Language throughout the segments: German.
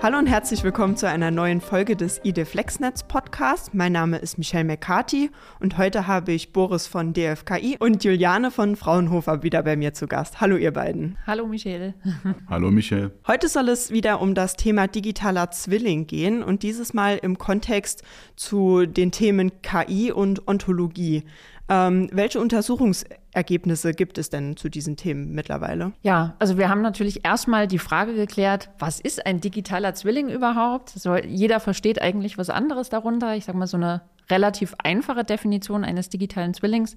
Hallo und herzlich willkommen zu einer neuen Folge des ID Flexnetz Podcast. Mein Name ist Michelle McCarthy und heute habe ich Boris von DFKI und Juliane von Fraunhofer wieder bei mir zu Gast. Hallo ihr beiden. Hallo Michelle. Hallo Michelle. Heute soll es wieder um das Thema digitaler Zwilling gehen und dieses Mal im Kontext zu den Themen KI und Ontologie. Ähm, welche Untersuchungsergebnisse gibt es denn zu diesen Themen mittlerweile? Ja, also wir haben natürlich erstmal die Frage geklärt, was ist ein digitaler Zwilling überhaupt? Also jeder versteht eigentlich was anderes darunter. Ich sage mal so eine relativ einfache Definition eines digitalen Zwillings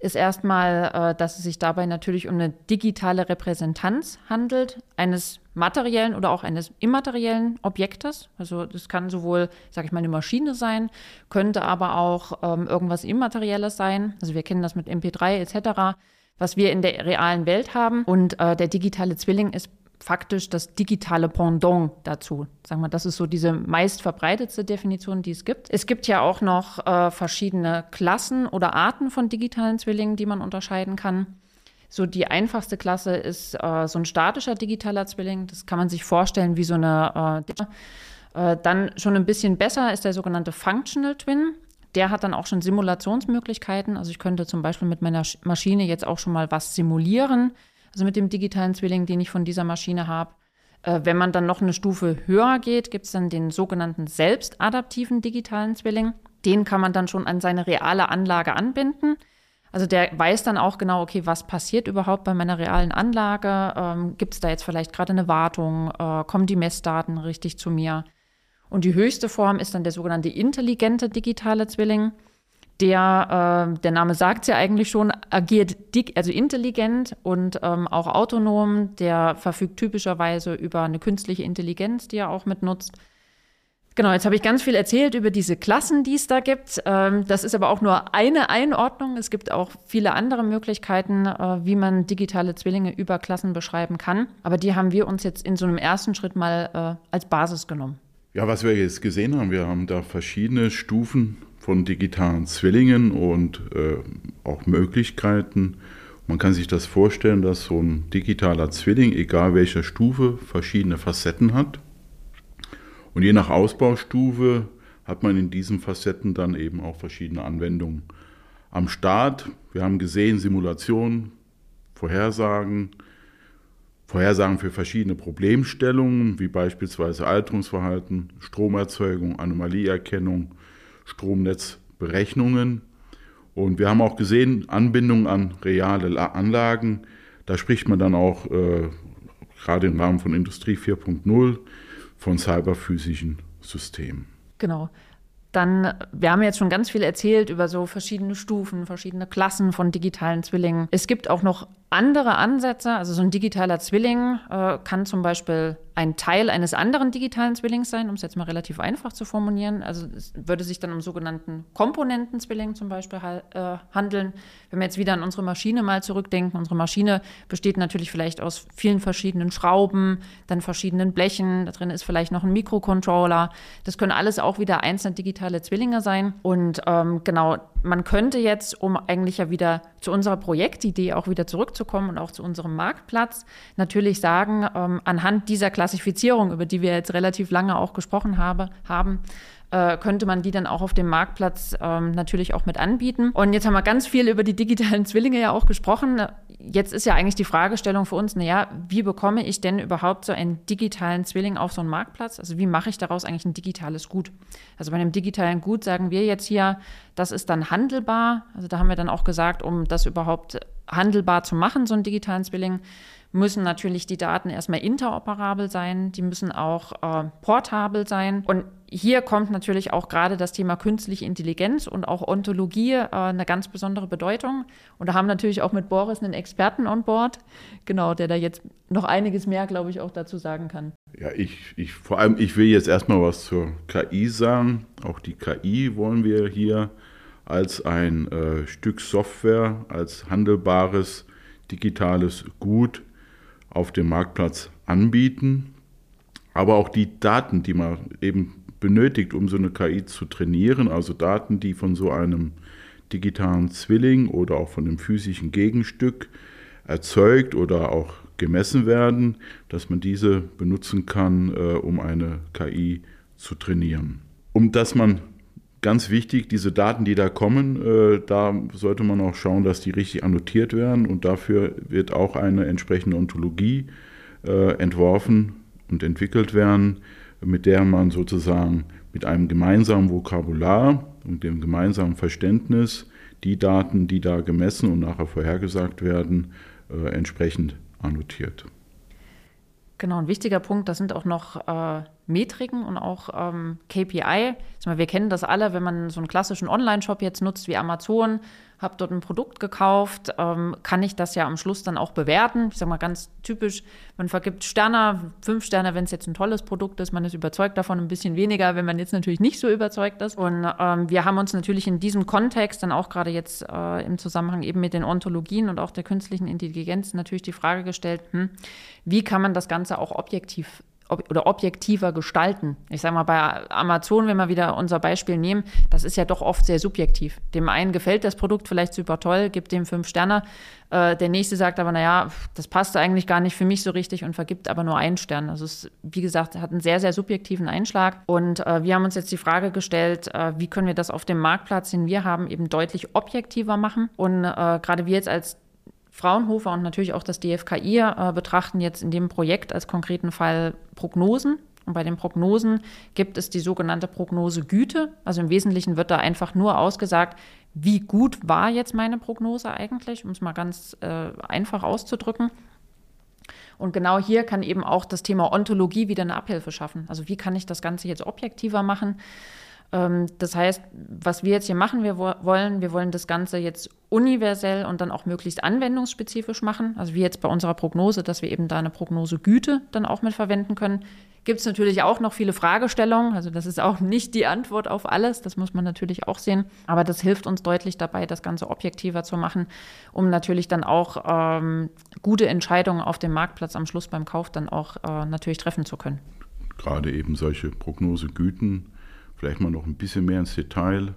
ist erstmal, äh, dass es sich dabei natürlich um eine digitale Repräsentanz handelt, eines materiellen oder auch eines immateriellen Objektes. Also das kann sowohl, sage ich mal, eine Maschine sein, könnte aber auch ähm, irgendwas Immaterielles sein. Also wir kennen das mit MP3 etc., was wir in der realen Welt haben. Und äh, der digitale Zwilling ist faktisch das digitale Pendant dazu. Sagen wir, das ist so diese meist verbreitetste Definition, die es gibt. Es gibt ja auch noch äh, verschiedene Klassen oder Arten von digitalen Zwillingen, die man unterscheiden kann. So die einfachste Klasse ist äh, so ein statischer digitaler Zwilling. Das kann man sich vorstellen wie so eine. Äh, äh dann schon ein bisschen besser ist der sogenannte Functional Twin. Der hat dann auch schon Simulationsmöglichkeiten. Also ich könnte zum Beispiel mit meiner Maschine jetzt auch schon mal was simulieren also mit dem digitalen Zwilling, den ich von dieser Maschine habe. Äh, wenn man dann noch eine Stufe höher geht, gibt es dann den sogenannten selbstadaptiven digitalen Zwilling. Den kann man dann schon an seine reale Anlage anbinden. Also der weiß dann auch genau, okay, was passiert überhaupt bei meiner realen Anlage? Ähm, Gibt es da jetzt vielleicht gerade eine Wartung? Äh, kommen die Messdaten richtig zu mir? Und die höchste Form ist dann der sogenannte intelligente digitale Zwilling der, äh, der Name sagt ja eigentlich schon, agiert dick, also intelligent und ähm, auch autonom. Der verfügt typischerweise über eine künstliche Intelligenz, die er auch mitnutzt. Genau, jetzt habe ich ganz viel erzählt über diese Klassen, die es da gibt. Ähm, das ist aber auch nur eine Einordnung. Es gibt auch viele andere Möglichkeiten, äh, wie man digitale Zwillinge über Klassen beschreiben kann. Aber die haben wir uns jetzt in so einem ersten Schritt mal äh, als Basis genommen. Ja, was wir jetzt gesehen haben, wir haben da verschiedene Stufen von digitalen Zwillingen und äh, auch Möglichkeiten. Man kann sich das vorstellen, dass so ein digitaler Zwilling, egal welcher Stufe, verschiedene Facetten hat. Und je nach Ausbaustufe hat man in diesen Facetten dann eben auch verschiedene Anwendungen. Am Start, wir haben gesehen, Simulationen, Vorhersagen, Vorhersagen für verschiedene Problemstellungen, wie beispielsweise Alterungsverhalten, Stromerzeugung, Anomalieerkennung, Stromnetzberechnungen. Und wir haben auch gesehen, Anbindung an reale Anlagen. Da spricht man dann auch äh, gerade im Rahmen von Industrie 4.0 von cyberphysischen Systemen. Genau. Dann, wir haben jetzt schon ganz viel erzählt über so verschiedene Stufen, verschiedene Klassen von digitalen Zwillingen. Es gibt auch noch andere Ansätze. Also so ein digitaler Zwilling äh, kann zum Beispiel ein Teil eines anderen digitalen Zwillings sein, um es jetzt mal relativ einfach zu formulieren. Also es würde sich dann um sogenannten Komponentenzwilling zum Beispiel äh, handeln. Wenn wir jetzt wieder an unsere Maschine mal zurückdenken, unsere Maschine besteht natürlich vielleicht aus vielen verschiedenen Schrauben, dann verschiedenen Blechen, da drin ist vielleicht noch ein Mikrocontroller. Das können alles auch wieder einzelne digitale Zwillinge sein. Und ähm, genau, man könnte jetzt, um eigentlich ja wieder zu unserer Projektidee auch wieder zurückzukommen und auch zu unserem Marktplatz, natürlich sagen, ähm, anhand dieser Klassifizierung, über die wir jetzt relativ lange auch gesprochen habe, haben, äh, könnte man die dann auch auf dem Marktplatz ähm, natürlich auch mit anbieten. Und jetzt haben wir ganz viel über die digitalen Zwillinge ja auch gesprochen. Jetzt ist ja eigentlich die Fragestellung für uns, naja, wie bekomme ich denn überhaupt so einen digitalen Zwilling auf so einen Marktplatz? Also wie mache ich daraus eigentlich ein digitales Gut? Also bei einem digitalen Gut sagen wir jetzt hier, das ist dann handelbar. Also da haben wir dann auch gesagt, um das überhaupt handelbar zu machen, so einen digitalen Zwilling, müssen natürlich die Daten erstmal interoperabel sein, die müssen auch äh, portabel sein. Und hier kommt natürlich auch gerade das Thema künstliche Intelligenz und auch Ontologie äh, eine ganz besondere Bedeutung. Und da haben natürlich auch mit Boris einen Experten on board, genau, der da jetzt noch einiges mehr, glaube ich, auch dazu sagen kann. Ja, ich, ich vor allem, ich will jetzt erstmal was zur KI sagen. Auch die KI wollen wir hier als ein äh, Stück Software, als handelbares digitales Gut auf dem Marktplatz anbieten. Aber auch die Daten, die man eben benötigt, um so eine KI zu trainieren, also Daten, die von so einem digitalen Zwilling oder auch von einem physischen Gegenstück erzeugt oder auch gemessen werden, dass man diese benutzen kann, äh, um eine KI zu trainieren. Um dass man ganz wichtig, diese Daten, die da kommen, äh, da sollte man auch schauen, dass die richtig annotiert werden und dafür wird auch eine entsprechende Ontologie äh, entworfen und entwickelt werden, mit der man sozusagen mit einem gemeinsamen Vokabular und dem gemeinsamen Verständnis die Daten, die da gemessen und nachher vorhergesagt werden, äh, entsprechend annotiert. Genau, ein wichtiger Punkt, das sind auch noch äh, Metriken und auch ähm, KPI. Wir kennen das alle, wenn man so einen klassischen Online-Shop jetzt nutzt wie Amazon, habe dort ein Produkt gekauft, ähm, kann ich das ja am Schluss dann auch bewerten. Ich sage mal ganz typisch, man vergibt Sterne, fünf Sterne, wenn es jetzt ein tolles Produkt ist, man ist überzeugt davon, ein bisschen weniger, wenn man jetzt natürlich nicht so überzeugt ist. Und ähm, wir haben uns natürlich in diesem Kontext dann auch gerade jetzt äh, im Zusammenhang eben mit den Ontologien und auch der künstlichen Intelligenz natürlich die Frage gestellt, hm, wie kann man das Ganze auch objektiv ob, oder objektiver gestalten. Ich sage mal, bei Amazon, wenn wir wieder unser Beispiel nehmen, das ist ja doch oft sehr subjektiv. Dem einen gefällt das Produkt vielleicht super toll, gibt dem fünf Sterne. Äh, der nächste sagt aber, naja, das passt eigentlich gar nicht für mich so richtig und vergibt aber nur einen Stern. Also es, wie gesagt, hat einen sehr, sehr subjektiven Einschlag. Und äh, wir haben uns jetzt die Frage gestellt, äh, wie können wir das auf dem Marktplatz, den wir haben, eben deutlich objektiver machen. Und äh, gerade wir jetzt als Fraunhofer und natürlich auch das DFKI äh, betrachten jetzt in dem Projekt als konkreten Fall Prognosen. Und bei den Prognosen gibt es die sogenannte Prognosegüte. Also im Wesentlichen wird da einfach nur ausgesagt, wie gut war jetzt meine Prognose eigentlich, um es mal ganz äh, einfach auszudrücken. Und genau hier kann eben auch das Thema Ontologie wieder eine Abhilfe schaffen. Also wie kann ich das Ganze jetzt objektiver machen? Ähm, das heißt, was wir jetzt hier machen, wir wollen, wir wollen das Ganze jetzt universell und dann auch möglichst anwendungsspezifisch machen. Also wie jetzt bei unserer Prognose, dass wir eben da eine Prognosegüte dann auch mit verwenden können. Gibt es natürlich auch noch viele Fragestellungen. Also das ist auch nicht die Antwort auf alles. Das muss man natürlich auch sehen. Aber das hilft uns deutlich dabei, das Ganze objektiver zu machen, um natürlich dann auch ähm, gute Entscheidungen auf dem Marktplatz am Schluss beim Kauf dann auch äh, natürlich treffen zu können. Gerade eben solche Prognosegüten vielleicht mal noch ein bisschen mehr ins Detail.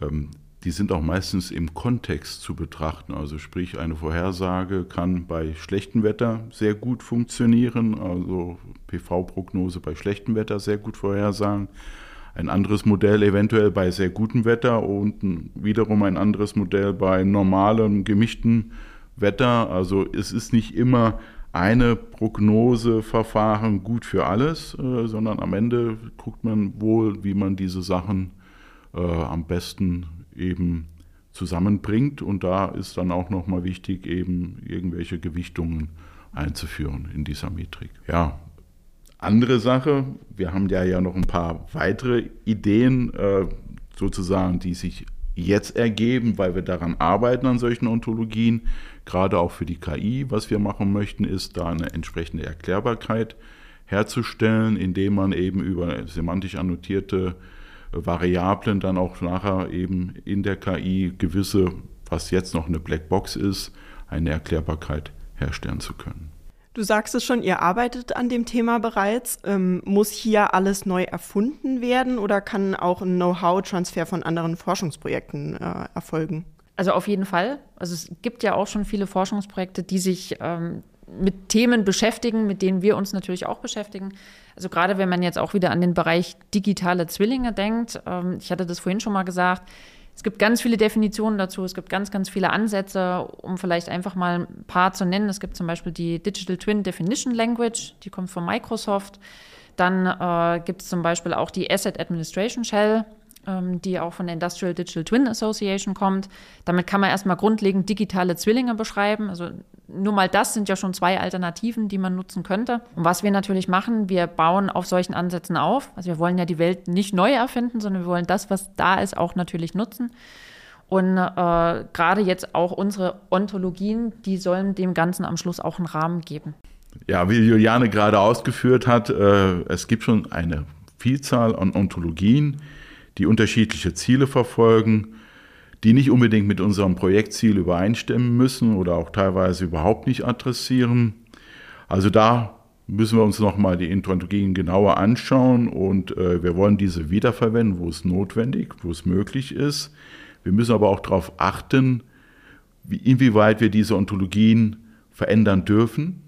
Ähm, die sind auch meistens im Kontext zu betrachten. Also sprich, eine Vorhersage kann bei schlechtem Wetter sehr gut funktionieren, also PV-Prognose bei schlechtem Wetter sehr gut vorhersagen. Ein anderes Modell eventuell bei sehr gutem Wetter und wiederum ein anderes Modell bei normalem, gemischten Wetter. Also es ist nicht immer eine Prognoseverfahren gut für alles, äh, sondern am Ende guckt man wohl, wie man diese Sachen äh, am besten eben zusammenbringt. Und da ist dann auch nochmal wichtig, eben irgendwelche Gewichtungen einzuführen in dieser Metrik. Ja, andere Sache, wir haben ja ja noch ein paar weitere Ideen, äh, sozusagen, die sich jetzt ergeben, weil wir daran arbeiten an solchen Ontologien gerade auch für die KI. Was wir machen möchten, ist da eine entsprechende Erklärbarkeit herzustellen, indem man eben über semantisch annotierte Variablen dann auch nachher eben in der KI gewisse, was jetzt noch eine Blackbox ist, eine Erklärbarkeit herstellen zu können. Du sagst es schon, ihr arbeitet an dem Thema bereits. Ähm, muss hier alles neu erfunden werden oder kann auch ein Know-how-Transfer von anderen Forschungsprojekten äh, erfolgen? Also auf jeden Fall. Also es gibt ja auch schon viele Forschungsprojekte, die sich ähm, mit Themen beschäftigen, mit denen wir uns natürlich auch beschäftigen. Also gerade wenn man jetzt auch wieder an den Bereich digitale Zwillinge denkt, ähm, ich hatte das vorhin schon mal gesagt, es gibt ganz viele Definitionen dazu, es gibt ganz, ganz viele Ansätze, um vielleicht einfach mal ein paar zu nennen. Es gibt zum Beispiel die Digital Twin Definition Language, die kommt von Microsoft. Dann äh, gibt es zum Beispiel auch die Asset Administration Shell, ähm, die auch von der Industrial Digital Twin Association kommt. Damit kann man erstmal grundlegend digitale Zwillinge beschreiben. Also nur mal das sind ja schon zwei Alternativen, die man nutzen könnte. Und was wir natürlich machen, wir bauen auf solchen Ansätzen auf. Also wir wollen ja die Welt nicht neu erfinden, sondern wir wollen das, was da ist, auch natürlich nutzen. Und äh, gerade jetzt auch unsere Ontologien, die sollen dem Ganzen am Schluss auch einen Rahmen geben. Ja, wie Juliane gerade ausgeführt hat, äh, es gibt schon eine Vielzahl an Ontologien, die unterschiedliche Ziele verfolgen, die nicht unbedingt mit unserem Projektziel übereinstimmen müssen oder auch teilweise überhaupt nicht adressieren. Also da müssen wir uns nochmal die Introduktionen genauer anschauen und äh, wir wollen diese wiederverwenden, wo es notwendig, wo es möglich ist. Wir müssen aber auch darauf achten, wie, inwieweit wir diese Ontologien verändern dürfen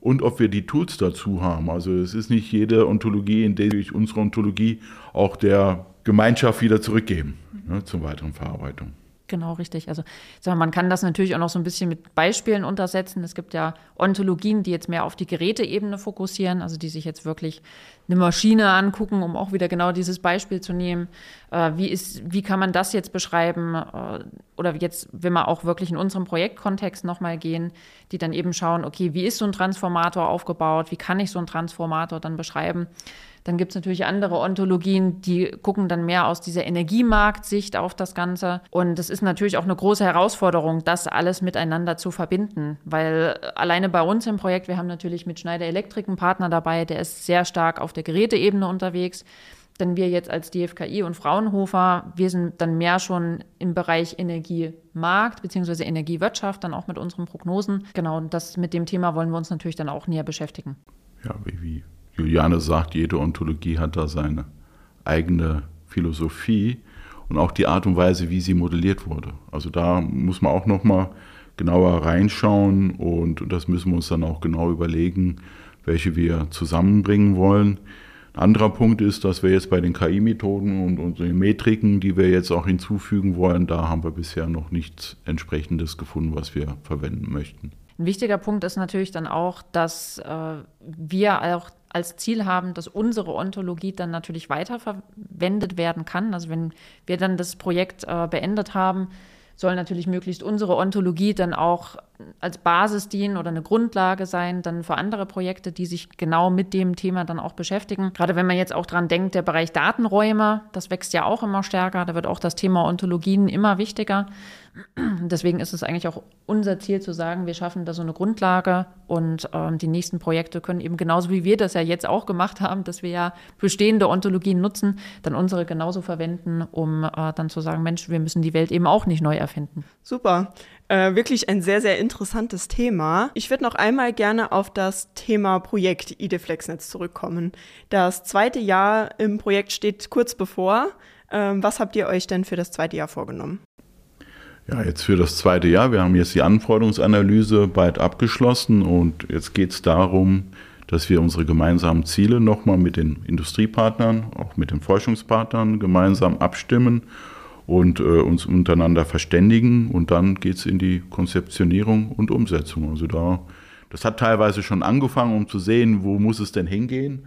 und ob wir die Tools dazu haben. Also es ist nicht jede Ontologie, in der wir unsere Ontologie auch der Gemeinschaft wieder zurückgeben ne, zur weiteren Verarbeitung. Genau, richtig. Also man kann das natürlich auch noch so ein bisschen mit Beispielen untersetzen. Es gibt ja Ontologien, die jetzt mehr auf die Geräteebene fokussieren, also die sich jetzt wirklich eine Maschine angucken, um auch wieder genau dieses Beispiel zu nehmen. Äh, wie, ist, wie kann man das jetzt beschreiben? Äh, oder jetzt, wenn wir auch wirklich in unserem Projektkontext nochmal gehen, die dann eben schauen, okay, wie ist so ein Transformator aufgebaut? Wie kann ich so einen Transformator dann beschreiben? Dann gibt es natürlich andere Ontologien, die gucken dann mehr aus dieser Energiemarktsicht auf das Ganze. Und es ist natürlich auch eine große Herausforderung, das alles miteinander zu verbinden, weil alleine bei uns im Projekt, wir haben natürlich mit Schneider Elektrik einen Partner dabei, der ist sehr stark auf der Geräteebene unterwegs. Denn wir jetzt als DFKI und Fraunhofer, wir sind dann mehr schon im Bereich Energiemarkt bzw. Energiewirtschaft, dann auch mit unseren Prognosen. Genau, und das mit dem Thema wollen wir uns natürlich dann auch näher beschäftigen. Ja, wie, wie Juliane sagt, jede Ontologie hat da seine eigene Philosophie und auch die Art und Weise, wie sie modelliert wurde. Also da muss man auch noch mal genauer reinschauen und das müssen wir uns dann auch genau überlegen, welche wir zusammenbringen wollen. Ein anderer Punkt ist, dass wir jetzt bei den KI-Methoden und unseren Metriken, die wir jetzt auch hinzufügen wollen, da haben wir bisher noch nichts entsprechendes gefunden, was wir verwenden möchten. Ein wichtiger Punkt ist natürlich dann auch, dass äh, wir auch als Ziel haben, dass unsere Ontologie dann natürlich weiterverwendet werden kann. Also wenn wir dann das Projekt äh, beendet haben, soll natürlich möglichst unsere Ontologie dann auch als Basis dienen oder eine Grundlage sein, dann für andere Projekte, die sich genau mit dem Thema dann auch beschäftigen. Gerade wenn man jetzt auch dran denkt, der Bereich Datenräume, das wächst ja auch immer stärker, da wird auch das Thema Ontologien immer wichtiger. Deswegen ist es eigentlich auch unser Ziel zu sagen, wir schaffen da so eine Grundlage und ähm, die nächsten Projekte können eben genauso wie wir das ja jetzt auch gemacht haben, dass wir ja bestehende Ontologien nutzen, dann unsere genauso verwenden, um äh, dann zu sagen, Mensch, wir müssen die Welt eben auch nicht neu erfinden. Super. Äh, wirklich ein sehr, sehr interessantes Thema. Ich würde noch einmal gerne auf das Thema Projekt IDFlexNetz zurückkommen. Das zweite Jahr im Projekt steht kurz bevor. Ähm, was habt ihr euch denn für das zweite Jahr vorgenommen? Ja, jetzt für das zweite Jahr. Wir haben jetzt die Anforderungsanalyse bald abgeschlossen und jetzt geht es darum, dass wir unsere gemeinsamen Ziele nochmal mit den Industriepartnern, auch mit den Forschungspartnern gemeinsam abstimmen und äh, uns untereinander verständigen. Und dann geht es in die Konzeptionierung und Umsetzung. Also da, das hat teilweise schon angefangen, um zu sehen, wo muss es denn hingehen.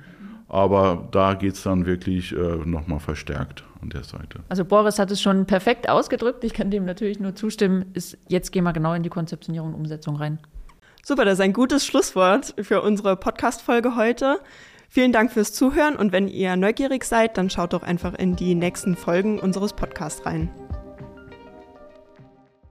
Aber da geht es dann wirklich äh, nochmal verstärkt an der Seite. Also Boris hat es schon perfekt ausgedrückt. Ich kann dem natürlich nur zustimmen. Ist, jetzt gehen wir genau in die Konzeptionierung und Umsetzung rein. Super, das ist ein gutes Schlusswort für unsere Podcast-Folge heute. Vielen Dank fürs Zuhören und wenn ihr neugierig seid, dann schaut doch einfach in die nächsten Folgen unseres Podcasts rein.